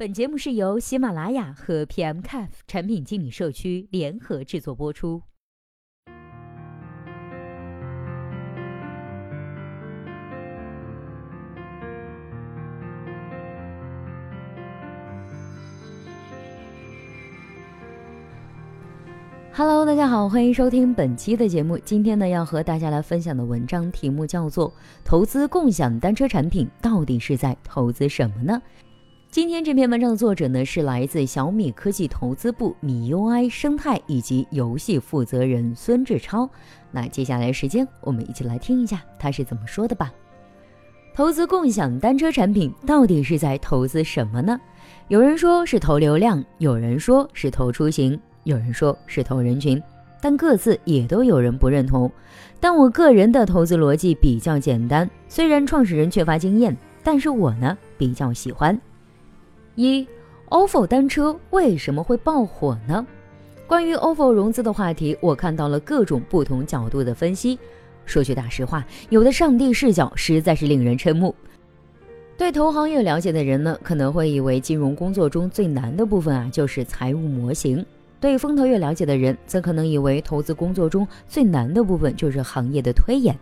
本节目是由喜马拉雅和 PMCAF 产品经理社区联合制作播出。Hello，大家好，欢迎收听本期的节目。今天呢，要和大家来分享的文章题目叫做《投资共享单车产品到底是在投资什么呢》。今天这篇文章的作者呢是来自小米科技投资部米 UI 生态以及游戏负责人孙志超。那接下来时间，我们一起来听一下他是怎么说的吧。投资共享单车产品到底是在投资什么呢？有人说是投流量，有人说是投出行，有人说是投人群，但各自也都有人不认同。但我个人的投资逻辑比较简单，虽然创始人缺乏经验，但是我呢比较喜欢。一，ofo 单车为什么会爆火呢？关于 ofo 融资的话题，我看到了各种不同角度的分析。说句大实话，有的上帝视角实在是令人瞠目。对投行业了解的人呢，可能会以为金融工作中最难的部分啊，就是财务模型；对风投业了解的人，则可能以为投资工作中最难的部分就是行业的推演。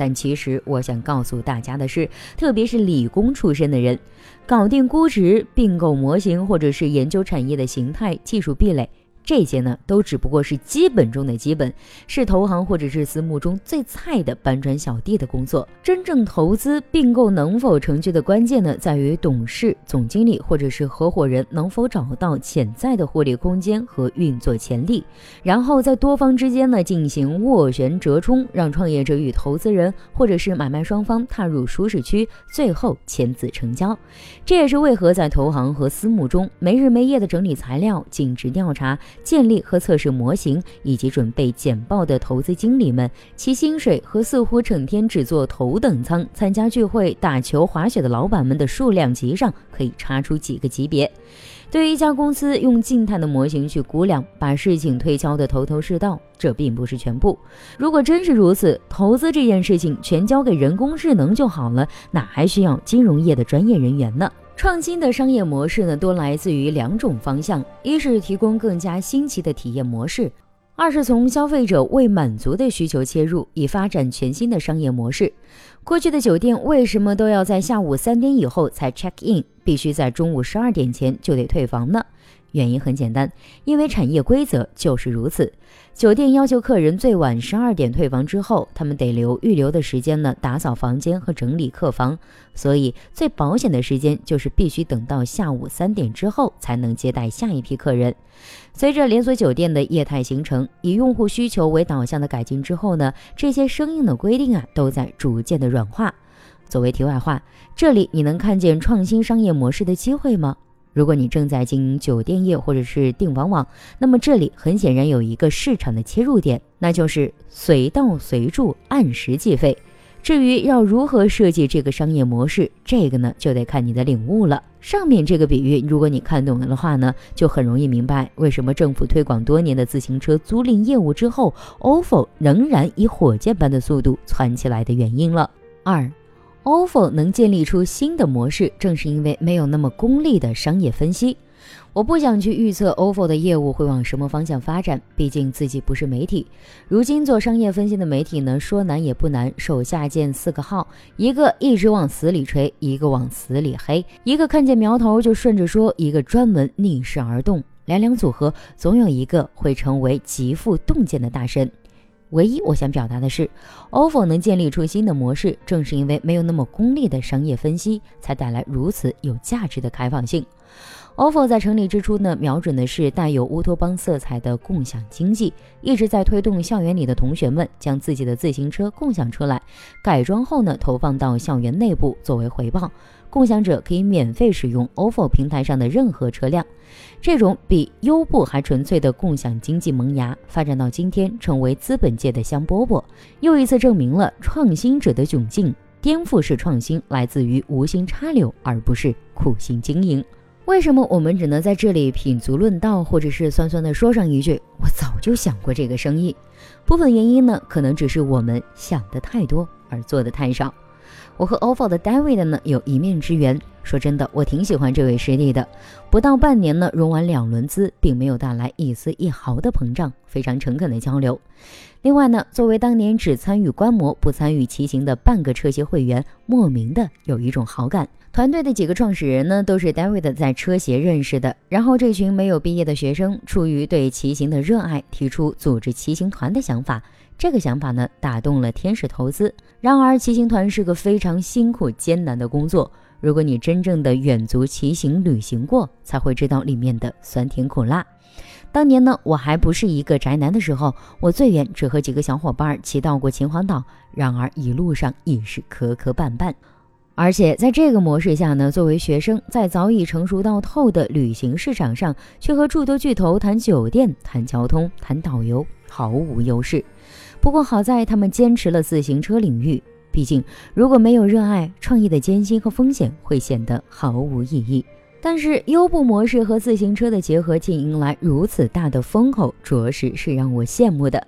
但其实我想告诉大家的是，特别是理工出身的人，搞定估值、并购模型，或者是研究产业的形态、技术壁垒。这些呢，都只不过是基本中的基本，是投行或者是私募中最菜的搬砖小弟的工作。真正投资并购能否成局的关键呢，在于董事、总经理或者是合伙人能否找到潜在的获利空间和运作潜力，然后在多方之间呢进行斡旋折冲，让创业者与投资人或者是买卖双方踏入舒适区，最后签字成交。这也是为何在投行和私募中没日没夜的整理材料、尽职调查。建立和测试模型以及准备简报的投资经理们，其薪水和似乎整天只做头等舱、参加聚会、打球、滑雪的老板们的数量级上，可以差出几个级别。对于一家公司用静态的模型去估量，把事情推敲得头头是道，这并不是全部。如果真是如此，投资这件事情全交给人工智能就好了，哪还需要金融业的专业人员呢？创新的商业模式呢，多来自于两种方向：一是提供更加新奇的体验模式，二是从消费者未满足的需求切入，以发展全新的商业模式。过去的酒店为什么都要在下午三点以后才 check in，必须在中午十二点前就得退房呢？原因很简单，因为产业规则就是如此。酒店要求客人最晚十二点退房之后，他们得留预留的时间呢，打扫房间和整理客房。所以最保险的时间就是必须等到下午三点之后才能接待下一批客人。随着连锁酒店的业态形成，以用户需求为导向的改进之后呢，这些生硬的规定啊都在逐渐的软化。作为题外话，这里你能看见创新商业模式的机会吗？如果你正在经营酒店业或者是订房网，那么这里很显然有一个市场的切入点，那就是随到随住，按时计费。至于要如何设计这个商业模式，这个呢就得看你的领悟了。上面这个比喻，如果你看懂了的话呢，就很容易明白为什么政府推广多年的自行车租赁业务之后，ofo 仍然以火箭般的速度窜起来的原因了。二。Ofo 能建立出新的模式，正是因为没有那么功利的商业分析。我不想去预测 ofo 的业务会往什么方向发展，毕竟自己不是媒体。如今做商业分析的媒体呢，说难也不难，手下建四个号，一个一直往死里吹，一个往死里黑，一个看见苗头就顺着说，一个专门逆势而动，两两组合，总有一个会成为极富洞见的大神。唯一我想表达的是，ofo 能建立出新的模式，正是因为没有那么功利的商业分析，才带来如此有价值的开放性。Ofo 在成立之初呢，瞄准的是带有乌托邦色彩的共享经济，一直在推动校园里的同学们将自己的自行车共享出来，改装后呢，投放到校园内部作为回报。共享者可以免费使用 ofo 平台上的任何车辆，这种比优步还纯粹的共享经济萌芽，发展到今天成为资本界的香饽饽，又一次证明了创新者的窘境。颠覆式创新来自于无心插柳，而不是苦心经营。为什么我们只能在这里品足论道，或者是酸酸的说上一句“我早就想过这个生意”？部分原因呢，可能只是我们想的太多，而做的太少。我和 OFO 的 David 呢有一面之缘。说真的，我挺喜欢这位师弟的。不到半年呢，融完两轮资，并没有带来一丝一毫的膨胀，非常诚恳的交流。另外呢，作为当年只参与观摩不参与骑行的半个车协会员，莫名的有一种好感。团队的几个创始人呢，都是 David 在车协认识的。然后这群没有毕业的学生，出于对骑行的热爱，提出组织骑行团的想法。这个想法呢，打动了天使投资。然而，骑行团是个非常辛苦艰难的工作。如果你真正的远足骑行旅行过，才会知道里面的酸甜苦辣。当年呢，我还不是一个宅男的时候，我最远只和几个小伙伴骑到过秦皇岛。然而一路上也是磕磕绊绊。而且在这个模式下呢，作为学生，在早已成熟到透的旅行市场上，却和诸多巨头谈酒店、谈交通、谈导游，毫无优势。不过好在他们坚持了自行车领域，毕竟如果没有热爱，创业的艰辛和风险会显得毫无意义。但是优步模式和自行车的结合，竟迎来如此大的风口，着实是让我羡慕的。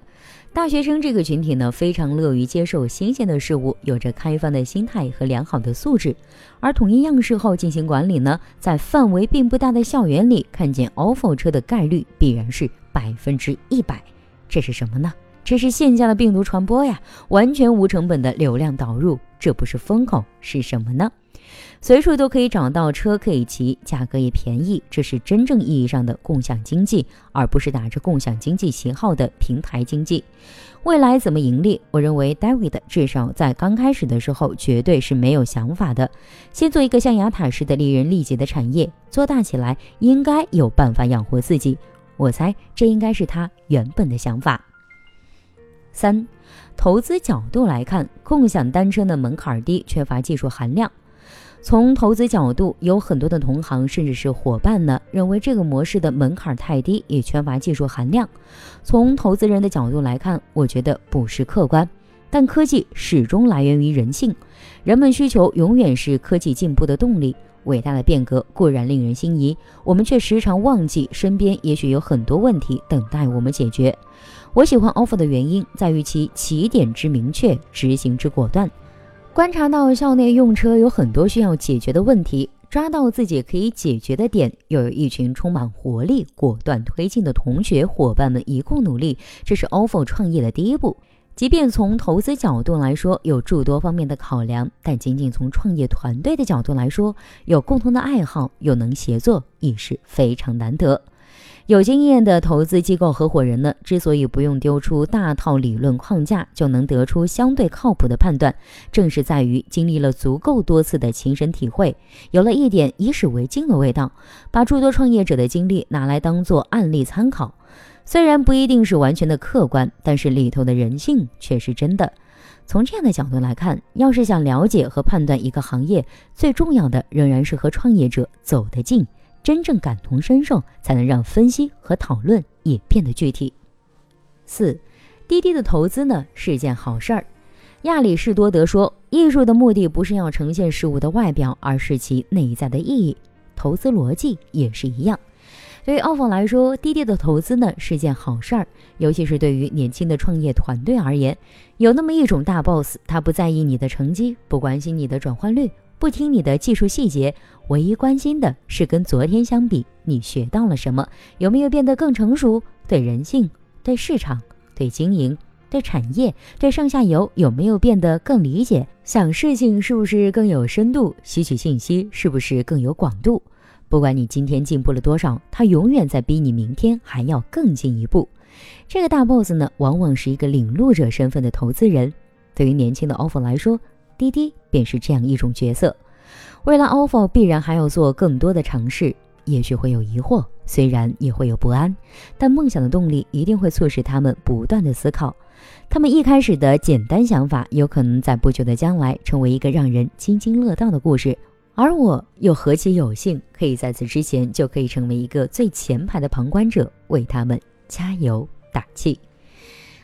大学生这个群体呢，非常乐于接受新鲜的事物，有着开放的心态和良好的素质。而统一样式后进行管理呢，在范围并不大的校园里看见 ofo 车的概率必然是百分之一百。这是什么呢？这是线下的病毒传播呀，完全无成本的流量导入，这不是风口是什么呢？随处都可以找到车可以骑，价格也便宜，这是真正意义上的共享经济，而不是打着共享经济旗号的平台经济。未来怎么盈利？我认为 David 至少在刚开始的时候绝对是没有想法的，先做一个象牙塔式的利人利己的产业，做大起来应该有办法养活自己。我猜这应该是他原本的想法。三，投资角度来看，共享单车的门槛低，缺乏技术含量。从投资角度，有很多的同行甚至是伙伴呢，认为这个模式的门槛太低，也缺乏技术含量。从投资人的角度来看，我觉得不是客观。但科技始终来源于人性，人们需求永远是科技进步的动力。伟大的变革固然令人心仪，我们却时常忘记身边也许有很多问题等待我们解决。我喜欢 offer 的原因在于其起点之明确，执行之果断。观察到校内用车有很多需要解决的问题，抓到自己可以解决的点，又有一群充满活力、果断推进的同学伙伴们一共努力，这是 offer 创业的第一步。即便从投资角度来说有诸多方面的考量，但仅仅从创业团队的角度来说，有共同的爱好又能协作，已是非常难得。有经验的投资机构合伙人呢，之所以不用丢出大套理论框架就能得出相对靠谱的判断，正是在于经历了足够多次的亲身体会，有了一点以史为镜的味道，把诸多创业者的经历拿来当做案例参考。虽然不一定是完全的客观，但是里头的人性却是真的。从这样的角度来看，要是想了解和判断一个行业，最重要的仍然是和创业者走得近。真正感同身受，才能让分析和讨论也变得具体。四，滴滴的投资呢是件好事儿。亚里士多德说，艺术的目的不是要呈现事物的外表，而是其内在的意义。投资逻辑也是一样。对于奥否来说，滴滴的投资呢是件好事儿，尤其是对于年轻的创业团队而言，有那么一种大 boss，他不在意你的成绩，不关心你的转换率。不听你的技术细节，唯一关心的是跟昨天相比，你学到了什么，有没有变得更成熟？对人性、对市场、对经营、对产业、对上下游，有没有变得更理解？想事情是不是更有深度？吸取信息是不是更有广度？不管你今天进步了多少，他永远在逼你明天还要更进一步。这个大 boss 呢，往往是一个领路者身份的投资人。对于年轻的 offer 来说，滴滴便是这样一种角色，未来 ofo 必然还要做更多的尝试，也许会有疑惑，虽然也会有不安，但梦想的动力一定会促使他们不断的思考。他们一开始的简单想法，有可能在不久的将来成为一个让人津津乐道的故事，而我又何其有幸，可以在此之前就可以成为一个最前排的旁观者，为他们加油打气。